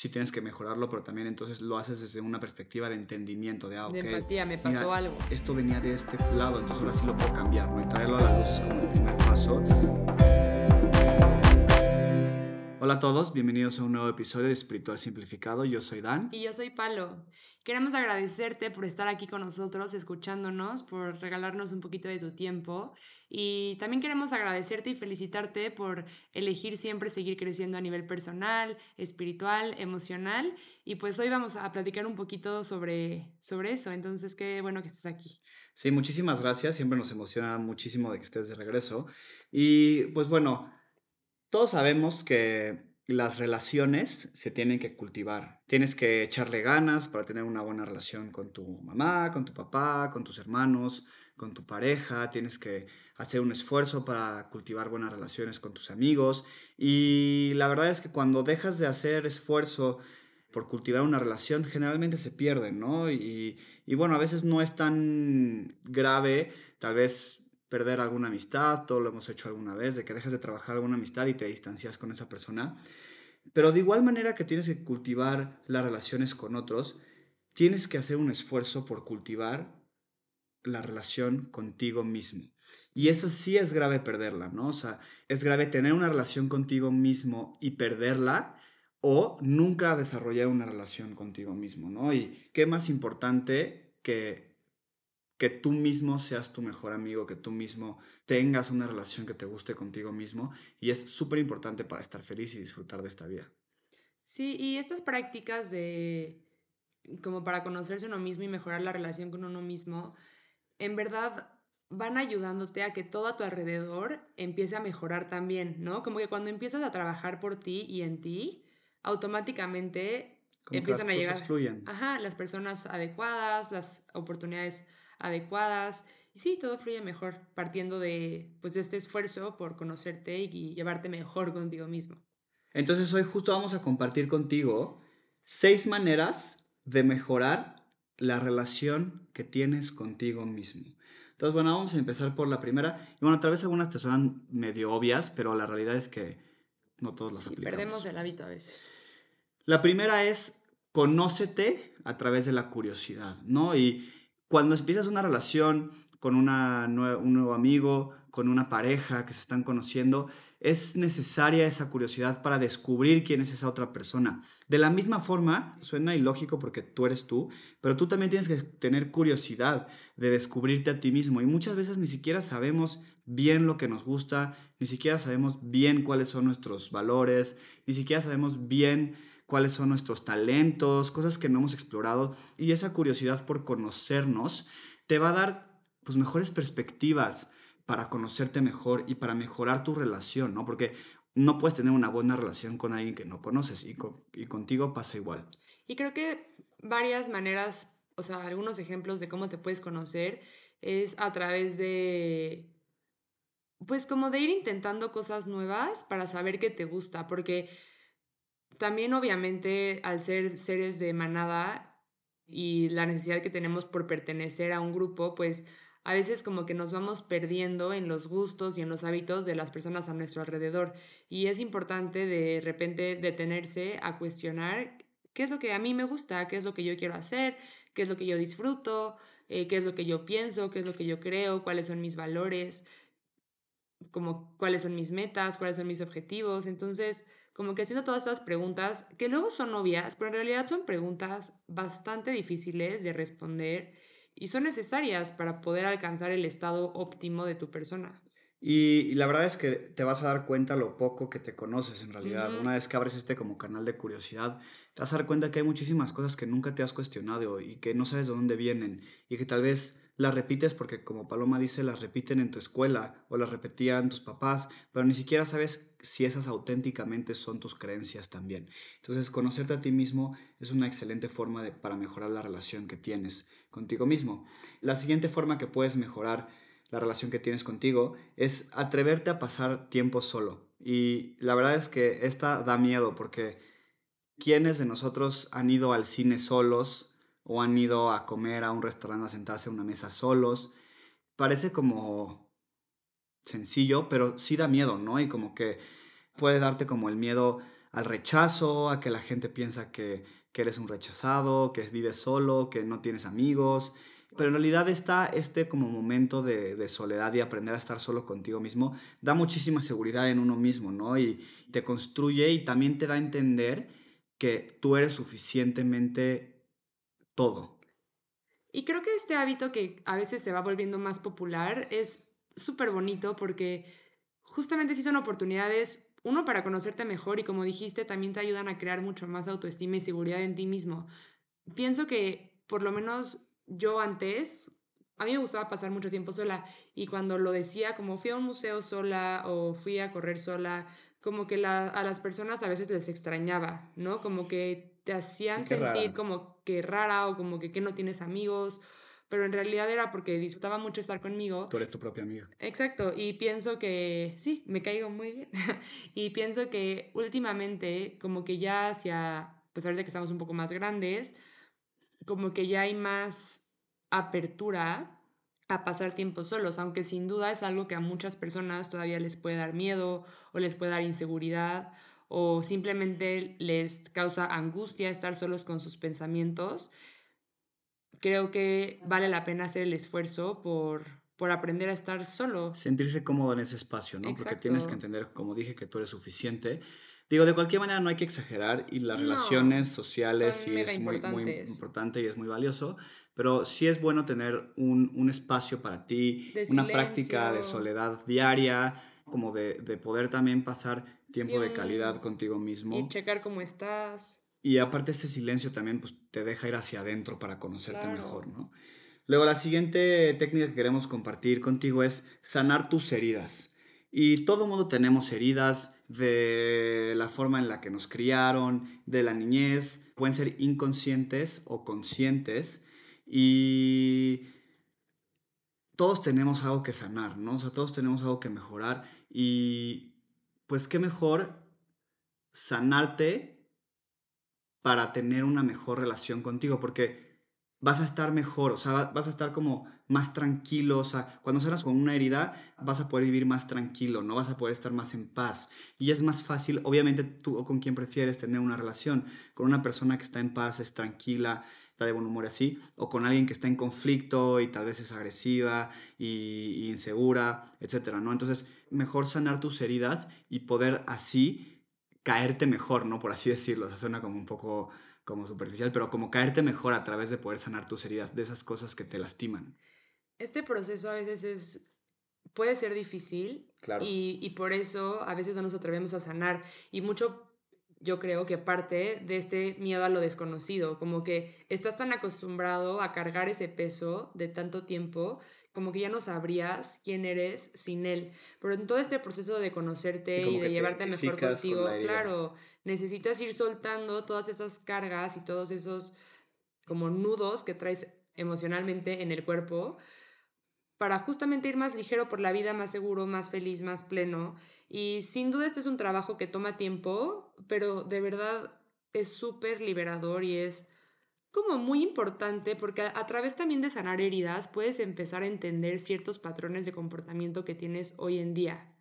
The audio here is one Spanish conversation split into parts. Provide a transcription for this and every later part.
sí tienes que mejorarlo, pero también entonces lo haces desde una perspectiva de entendimiento, de, ah, De empatía, me pasó algo. Esto venía de este lado, entonces ahora sí lo puedo cambiar, ¿no? Y traerlo a la luz es como el primer paso. Hola a todos, bienvenidos a un nuevo episodio de Espiritual Simplificado. Yo soy Dan. Y yo soy Palo. Queremos agradecerte por estar aquí con nosotros, escuchándonos, por regalarnos un poquito de tu tiempo. Y también queremos agradecerte y felicitarte por elegir siempre seguir creciendo a nivel personal, espiritual, emocional. Y pues hoy vamos a platicar un poquito sobre, sobre eso. Entonces, qué bueno que estés aquí. Sí, muchísimas gracias. Siempre nos emociona muchísimo de que estés de regreso. Y pues bueno, todos sabemos que las relaciones se tienen que cultivar. Tienes que echarle ganas para tener una buena relación con tu mamá, con tu papá, con tus hermanos, con tu pareja. Tienes que hacer un esfuerzo para cultivar buenas relaciones con tus amigos. Y la verdad es que cuando dejas de hacer esfuerzo por cultivar una relación, generalmente se pierden, ¿no? Y, y bueno, a veces no es tan grave, tal vez perder alguna amistad, todo lo hemos hecho alguna vez, de que dejas de trabajar alguna amistad y te distancias con esa persona. Pero de igual manera que tienes que cultivar las relaciones con otros, tienes que hacer un esfuerzo por cultivar la relación contigo mismo. Y eso sí es grave perderla, ¿no? O sea, es grave tener una relación contigo mismo y perderla o nunca desarrollar una relación contigo mismo, ¿no? Y qué más importante que que tú mismo seas tu mejor amigo, que tú mismo tengas una relación que te guste contigo mismo y es súper importante para estar feliz y disfrutar de esta vida. Sí, y estas prácticas de como para conocerse uno mismo y mejorar la relación con uno mismo, en verdad van ayudándote a que todo a tu alrededor empiece a mejorar también, ¿no? Como que cuando empiezas a trabajar por ti y en ti, automáticamente empiezan a llegar fluyen. Ajá, las personas adecuadas, las oportunidades adecuadas. Y sí, todo fluye mejor partiendo de, pues, de este esfuerzo por conocerte y llevarte mejor contigo mismo. Entonces hoy justo vamos a compartir contigo seis maneras de mejorar la relación que tienes contigo mismo. Entonces, bueno, vamos a empezar por la primera. Y bueno, tal vez algunas te suenan medio obvias, pero la realidad es que no todos las sí, aplicamos. Perdemos el hábito a veces. La primera es conócete a través de la curiosidad, ¿no? Y cuando empiezas una relación con una un nuevo amigo, con una pareja que se están conociendo, es necesaria esa curiosidad para descubrir quién es esa otra persona. De la misma forma, suena ilógico porque tú eres tú, pero tú también tienes que tener curiosidad de descubrirte a ti mismo y muchas veces ni siquiera sabemos bien lo que nos gusta, ni siquiera sabemos bien cuáles son nuestros valores, ni siquiera sabemos bien cuáles son nuestros talentos, cosas que no hemos explorado y esa curiosidad por conocernos te va a dar pues mejores perspectivas para conocerte mejor y para mejorar tu relación, ¿no? Porque no puedes tener una buena relación con alguien que no conoces y, y contigo pasa igual. Y creo que varias maneras, o sea, algunos ejemplos de cómo te puedes conocer es a través de pues como de ir intentando cosas nuevas para saber qué te gusta, porque también obviamente al ser seres de manada y la necesidad que tenemos por pertenecer a un grupo, pues a veces como que nos vamos perdiendo en los gustos y en los hábitos de las personas a nuestro alrededor. Y es importante de repente detenerse a cuestionar qué es lo que a mí me gusta, qué es lo que yo quiero hacer, qué es lo que yo disfruto, eh, qué es lo que yo pienso, qué es lo que yo creo, cuáles son mis valores, como cuáles son mis metas, cuáles son mis objetivos. Entonces, como que haciendo todas estas preguntas que luego son obvias, pero en realidad son preguntas bastante difíciles de responder y son necesarias para poder alcanzar el estado óptimo de tu persona. Y, la verdad es que te vas a dar cuenta lo poco que te conoces en realidad. Una vez que abres este como canal de curiosidad, te vas a dar cuenta que hay muchísimas cosas que nunca te has cuestionado y que no sabes de dónde vienen y que tal vez las repites porque como Paloma dice, las repiten en tu escuela o las repetían tus papás, pero ni siquiera sabes si esas auténticamente son tus creencias también. Entonces, conocerte a ti mismo es una excelente forma de, para mejorar la relación que tienes contigo mismo. La siguiente forma que puedes mejorar la relación que tienes contigo, es atreverte a pasar tiempo solo. Y la verdad es que esta da miedo porque ¿quiénes de nosotros han ido al cine solos o han ido a comer a un restaurante a sentarse a una mesa solos? Parece como sencillo, pero sí da miedo, ¿no? Y como que puede darte como el miedo al rechazo, a que la gente piensa que, que eres un rechazado, que vives solo, que no tienes amigos. Pero en realidad está este como momento de, de, soledad y aprender a estar solo contigo mismo, da muchísima seguridad en uno mismo, ¿no? Y te construye y también te da a entender que tú eres suficientemente todo. Y creo que este hábito que a veces se va volviendo más popular es súper bonito porque justamente sí son oportunidades, uno, para conocerte mejor y como dijiste, también te ayudan a crear mucho más autoestima y seguridad en ti mismo. Pienso que por lo menos yo antes, a mí me gustaba pasar mucho tiempo sola y cuando lo decía, como fui a un museo sola o fui a correr sola, como que a las personas a veces les extrañaba, ¿no? Como que te hacían sentir como que rara o como que, que no tienes amigos pero en realidad era porque disfrutaba mucho estar conmigo. Tú eres tu propia amiga. Exacto, y pienso que sí, me caigo muy bien. y pienso que últimamente, como que ya hacia, pues ahorita que estamos un poco más grandes, como que ya hay más apertura a pasar tiempo solos, aunque sin duda es algo que a muchas personas todavía les puede dar miedo o les puede dar inseguridad o simplemente les causa angustia estar solos con sus pensamientos creo que vale la pena hacer el esfuerzo por, por aprender a estar solo. Sentirse cómodo en ese espacio, ¿no? Porque tienes que entender, como dije, que tú eres suficiente. Digo, de cualquier manera no hay que exagerar y las relaciones sociales sí es muy, muy, importante y es muy valioso, pero sí es bueno tener un, un espacio para ti, una práctica de soledad diaria, como de, de poder también pasar tiempo de calidad contigo mismo. Y checar cómo estás. Y aparte ese silencio también pues, te deja ir hacia adentro para conocerte mejor, ¿no? Luego la siguiente técnica que queremos compartir contigo es sanar tus heridas. Y todo mundo tenemos heridas de la forma en la que nos criaron, de la niñez, pueden ser inconscientes o conscientes y todos tenemos algo que sanar, ¿no? O sea, todos tenemos algo que mejorar y pues qué mejor sanarte para tener una mejor relación contigo, porque vas a estar mejor, o sea, vas a estar como más tranquilo, o sea, cuando sanas con una herida, vas a poder vivir más tranquilo, no vas a poder estar más en paz. Y es más fácil, obviamente tú o con quien prefieres tener una relación, con una persona que está en paz, es tranquila, está de buen humor así, o con alguien que está en conflicto y tal vez es agresiva y, y insegura, etcétera, ¿no? Entonces, mejor sanar tus heridas y poder así caerte mejor, ¿no? Por así decirlo, o sea, suena como un poco como superficial, pero como caerte mejor a través de poder sanar tus heridas, de esas cosas que te lastiman. Este proceso a veces es puede ser difícil claro. y, y por eso a veces no nos atrevemos a sanar y mucho yo creo que parte de este miedo a lo desconocido, como que estás tan acostumbrado a cargar ese peso de tanto tiempo como que ya no sabrías quién eres sin él. Pero en todo este proceso de conocerte y de llevarte mejor contigo, claro, necesitas ir soltando todas esas cargas y todos esos como nudos que traes emocionalmente en el cuerpo para justamente ir más ligero por la vida, más seguro, más feliz, más pleno. Y sin duda este es un trabajo que toma tiempo, pero de verdad es súper liberador y es como muy importante porque a, través también de sanar heridas puedes empezar a entender ciertos patrones de comportamiento que tienes hoy en día.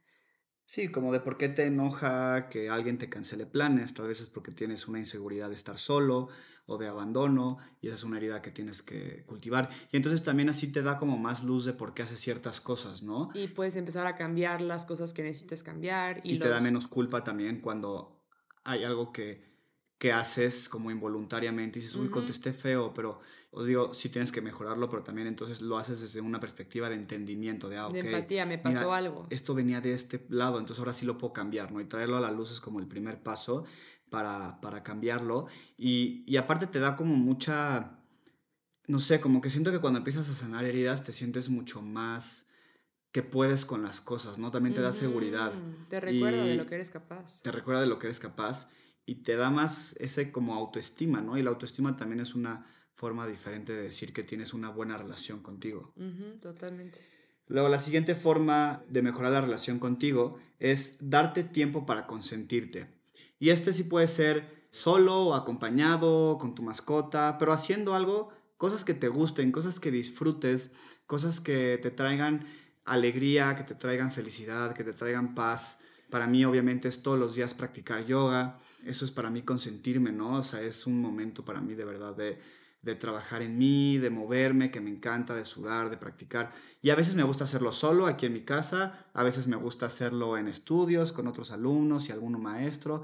Sí, como de por qué te enoja que alguien te cancele planes, tal vez es porque tienes una inseguridad de estar solo o de abandono y esa es una herida que tienes que cultivar. Y entonces también así te da como más luz de por qué haces ciertas cosas, ¿no? Y puedes empezar a cambiar las cosas que necesites cambiar. Y, te da menos culpa también cuando hay algo que que haces como involuntariamente y dices, uy, contesté feo, pero os digo, sí tienes que mejorarlo, pero también entonces lo haces desde una perspectiva de entendimiento, de, ah, de empatía, me pasó algo. Esto venía de este lado, entonces ahora sí lo puedo cambiar, ¿no? Y traerlo a la luz es como el primer paso para, para cambiarlo. Y, y aparte te da como mucha, no sé, como que siento que cuando empiezas a sanar heridas te sientes mucho más que puedes con las cosas, ¿no? También te da seguridad. Te recuerda de lo que eres capaz. Te recuerda de lo que eres capaz y te da más ese como autoestima, ¿no? Y la autoestima también es una forma diferente de decir que tienes una buena relación contigo. totalmente. Luego, la siguiente forma de mejorar la relación contigo es darte tiempo para consentirte. Y este sí puede ser solo o acompañado, con tu mascota, pero haciendo algo, cosas que te gusten, cosas que disfrutes, cosas que te traigan alegría, que te traigan felicidad, que te traigan paz. Para mí obviamente es todos los días practicar yoga. Eso es para mí consentirme, ¿no? O sea, es un momento para mí de verdad de, de trabajar en mí, de moverme, que me encanta, de sudar, de practicar. Y a veces me gusta hacerlo solo aquí en mi casa, a veces me gusta hacerlo en estudios con otros alumnos y alguno maestro.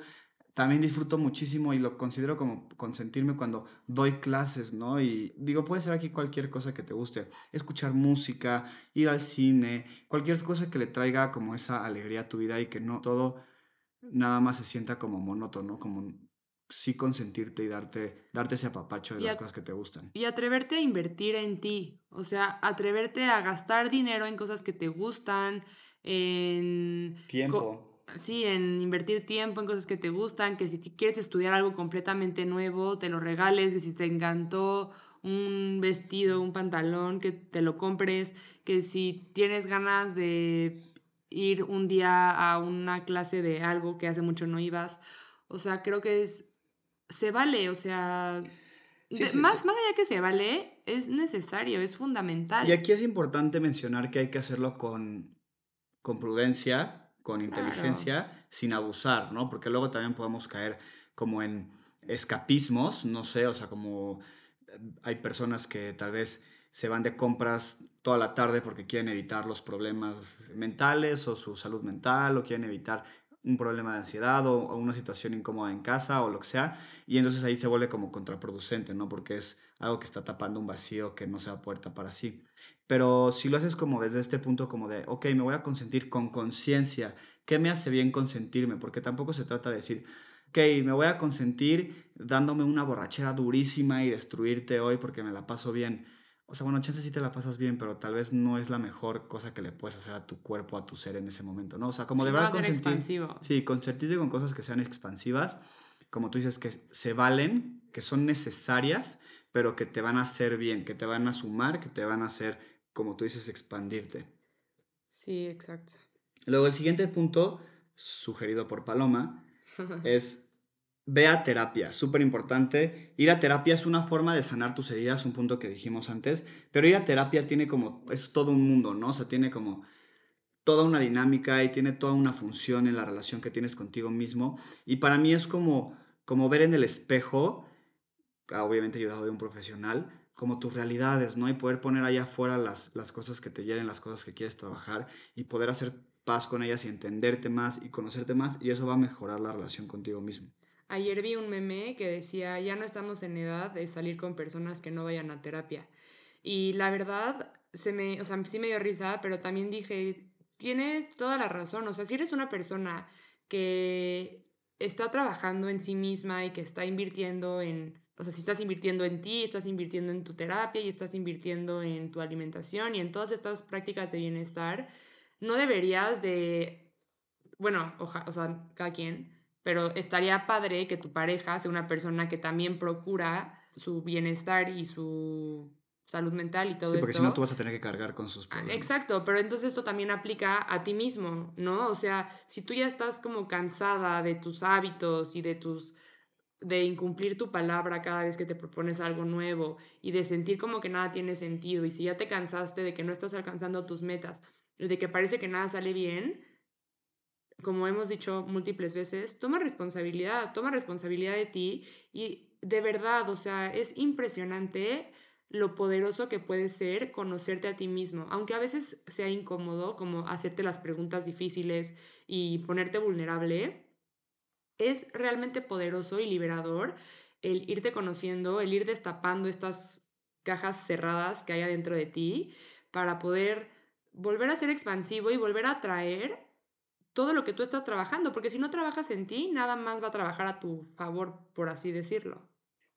También disfruto muchísimo y lo considero como consentirme cuando doy clases, ¿no? Y digo, puede ser aquí cualquier cosa que te guste, escuchar música, ir al cine, cualquier cosa que le traiga como esa alegría a tu vida y que no todo nada más se sienta como monótono, como sí consentirte y darte, darte ese apapacho de las cosas que te gustan. Y atreverte a invertir en ti, o sea, atreverte a gastar dinero en cosas que te gustan, en... Tiempo. Sí, en invertir tiempo en cosas que te gustan, que si quieres estudiar algo completamente nuevo, te lo regales, que si te encantó un vestido, un pantalón, que te lo compres, que si tienes ganas de ir un día a una clase de algo que hace mucho no ibas. O sea, creo que es se vale, o sea, más, más allá que se vale, es necesario, es fundamental. Y aquí es importante mencionar que hay que hacerlo con, con prudencia, con inteligencia, sin abusar, ¿no? Porque luego también podemos caer como en escapismos, no sé, o sea, como eh, hay personas que tal vez se van de compras toda la tarde porque quieren evitar los problemas mentales o su salud mental o quieren evitar un problema de ansiedad o, una situación incómoda en casa o lo que sea, y entonces ahí se vuelve como contraproducente, ¿no? Porque es algo que está tapando un vacío que no se va a poder tapar así. Pero si lo haces como desde este punto como de, ok, me voy a consentir con conciencia, ¿qué me hace bien consentirme? Porque tampoco se trata de decir, ok, me voy a consentir dándome una borrachera durísima y destruirte hoy porque me la paso bien. O sea, bueno, chance sí te la pasas bien, pero tal vez no es la mejor cosa que le puedes hacer a tu cuerpo, a tu ser en ese momento, ¿no? O sea, como de verdad consentir. Sí, consentirte con cosas que sean expansivas, como tú dices, que se valen, que son necesarias, pero que te van a hacer bien, que te van a sumar, que te van a hacer, como tú dices, expandirte. Sí, exacto. Luego, el siguiente punto, sugerido por Paloma, es Ve a terapia, súper importante. Ir a terapia es una forma de sanar tus heridas, un punto que dijimos antes, pero ir a terapia tiene como, es todo un mundo, ¿no? O sea, tiene como toda una dinámica y tiene toda una función en la relación que tienes contigo mismo. Y para mí es como, como ver en el espejo, ah, obviamente ayudado de un profesional, como tus realidades, ¿no? Y poder poner allá afuera las, las cosas que te hieren, las cosas que quieres trabajar y poder hacer paz con ellas y entenderte más y conocerte más y eso va a mejorar la relación contigo mismo. Ayer vi un meme que decía, ya no estamos en edad de salir con personas que no vayan a terapia. Y la verdad, se me, o sea, sí me dio risa, pero también dije, tiene toda la razón. O sea, si eres una persona que está trabajando en sí misma y que está invirtiendo en, o sea, si estás invirtiendo en ti, estás invirtiendo en tu terapia y estás invirtiendo en tu alimentación y en todas estas prácticas de bienestar, no deberías de, bueno, o sea, cada quien, pero estaría padre que tu pareja sea una persona que también procura su bienestar y su salud mental y todo sí, porque si no tú vas a tener que cargar con sus ah, problemas. Exacto, pero entonces esto también aplica a ti mismo, ¿no? O sea, si tú ya estás como cansada de tus hábitos y de tus de incumplir tu palabra cada vez que te propones algo nuevo y de sentir como que nada tiene sentido y si ya te cansaste de que no estás alcanzando tus metas y de que parece que nada sale bien, como hemos dicho múltiples veces, toma responsabilidad, toma responsabilidad de ti y de verdad, o sea, es impresionante lo poderoso que puede ser conocerte a ti mismo, aunque a veces sea incómodo como hacerte las preguntas difíciles y ponerte vulnerable, es realmente poderoso y liberador el irte conociendo, el ir destapando estas cajas cerradas que hay adentro de ti para poder volver a ser expansivo y volver a atraer todo lo que tú estás trabajando, porque si no trabajas en ti, nada más va a trabajar a tu favor, por así decirlo.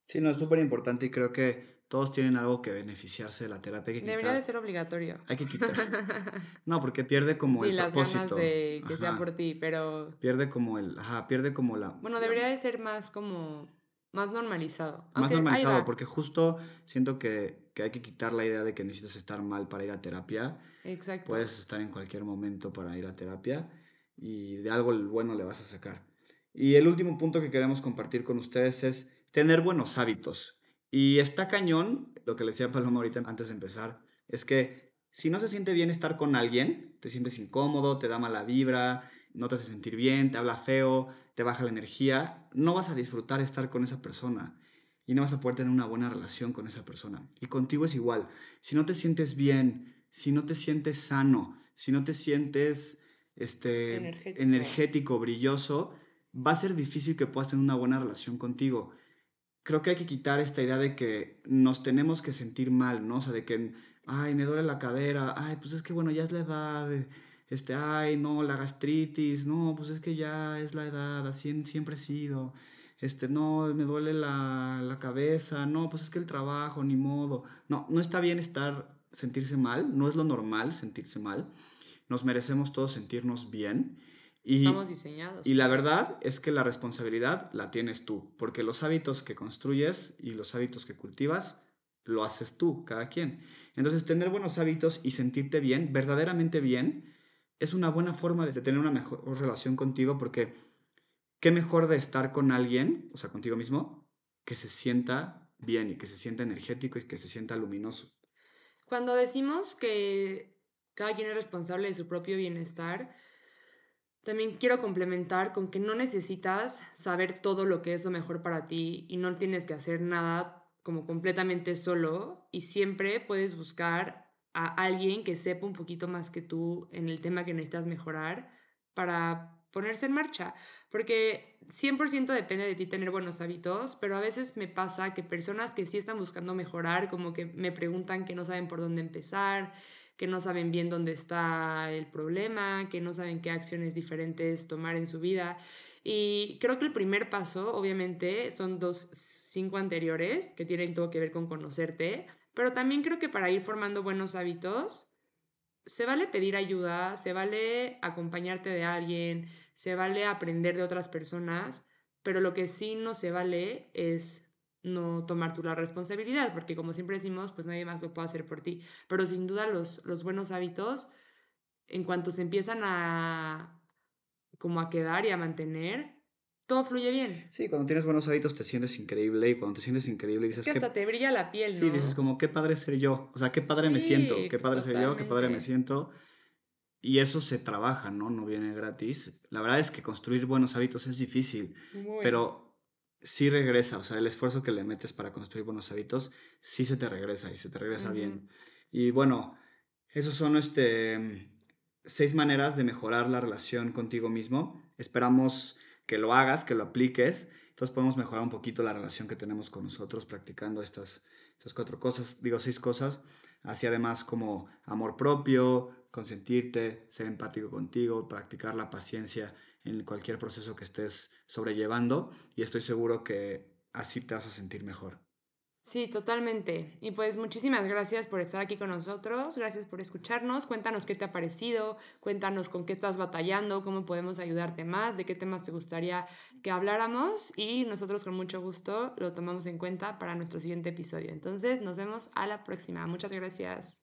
Sí, no, es súper importante y creo que todos tienen algo que beneficiarse de la terapia. Debería de ser obligatorio. Hay que quitar. No, porque pierde como el las propósito. de que sea por ti, pero... Pierde como el... Ajá, pierde como la... Bueno, debería de ser más como... Más normalizado. Más normalizado, porque justo siento que, que hay que quitar la idea de que necesitas estar mal para ir a terapia. Exacto. Puedes estar en cualquier momento para ir a terapia y de algo bueno le vas a sacar. Y el último punto que queremos compartir con ustedes es tener buenos hábitos. Y está cañón, lo que le decía Paloma ahorita antes de empezar, es que si no se siente bien estar con alguien, te sientes incómodo, te da mala vibra, no te hace sentir bien, te habla feo, te baja la energía, no vas a disfrutar estar con esa persona y no vas a poder tener una buena relación con esa persona. Y contigo es igual. Si no te sientes bien, si no te sientes sano, si no te sientes este, energético. energético, brilloso, va a ser difícil que puedas tener una buena relación contigo. Creo que hay que quitar esta idea de que nos tenemos que sentir mal, ¿no? O sea, de que, ay, me duele la cadera, ay, pues es que bueno, ya es la edad, este, ay, no, la gastritis, no, pues es que ya es la edad, así siempre he sido, este, no, me duele la, la cabeza, no, pues es que el trabajo, ni modo. No, no está bien estar, sentirse mal, no es lo normal sentirse mal nos merecemos todos sentirnos bien. Y, Estamos diseñados. Y la verdad es que la responsabilidad la tienes tú, porque los hábitos que construyes y los hábitos que cultivas, lo haces tú, cada quien. Entonces, tener buenos hábitos y sentirte bien, verdaderamente bien, es una buena forma de tener una mejor relación contigo, porque qué mejor de estar con alguien, o sea, contigo mismo, que se sienta bien y que se sienta energético y que se sienta luminoso. Cuando decimos que cada quien es responsable de su propio bienestar. También quiero complementar con que no necesitas saber todo lo que es lo mejor para ti y no tienes que hacer nada como completamente solo y siempre puedes buscar a alguien que sepa un poquito más que tú en el tema que necesitas mejorar para ponerse en marcha, porque 100% depende de ti tener buenos hábitos, pero a veces me pasa que personas que sí están buscando mejorar, como que me preguntan que no saben por dónde empezar, que no saben bien dónde está el problema, que no saben qué acciones diferentes tomar en su vida. Y creo que el primer paso, obviamente, son dos cinco anteriores que tienen todo que ver con conocerte, pero también creo que para ir formando buenos hábitos, se vale pedir ayuda, se vale acompañarte de alguien, se vale aprender de otras personas, pero lo que sí no se vale es no tomar tú la responsabilidad, porque como siempre decimos, pues nadie más lo puede hacer por ti. Pero sin duda los, los buenos hábitos, en cuanto se empiezan a como a quedar y a mantener, todo fluye bien. Sí, cuando tienes buenos hábitos te sientes increíble y cuando te sientes increíble dices es que hasta te brilla la piel, ¿no? Sí, dices como qué padre ser yo, o sea, qué padre me siento, qué padre ser yo, qué padre me siento. Y eso se trabaja, ¿no? No viene gratis. La verdad es que construir buenos hábitos es difícil, pero sí regresa, o sea, el esfuerzo que le metes para construir buenos hábitos, sí se te regresa y se te regresa bien. Y bueno, esos son este, seis maneras de mejorar la relación contigo mismo. Esperamos que lo hagas, que lo apliques. Entonces podemos mejorar un poquito la relación que tenemos con nosotros practicando estas, estas cuatro cosas, digo seis cosas, así además como amor propio, consentirte, ser empático contigo, practicar la paciencia en cualquier proceso que estés sobrellevando y estoy seguro que así te vas a sentir mejor. Sí, totalmente. Y pues muchísimas gracias por estar aquí con nosotros, gracias por escucharnos, cuéntanos qué te ha parecido, cuéntanos con qué estás batallando, cómo podemos ayudarte más, de qué temas te gustaría que habláramos y nosotros con mucho gusto lo tomamos en cuenta para nuestro siguiente episodio. Entonces nos vemos a la próxima. Muchas gracias.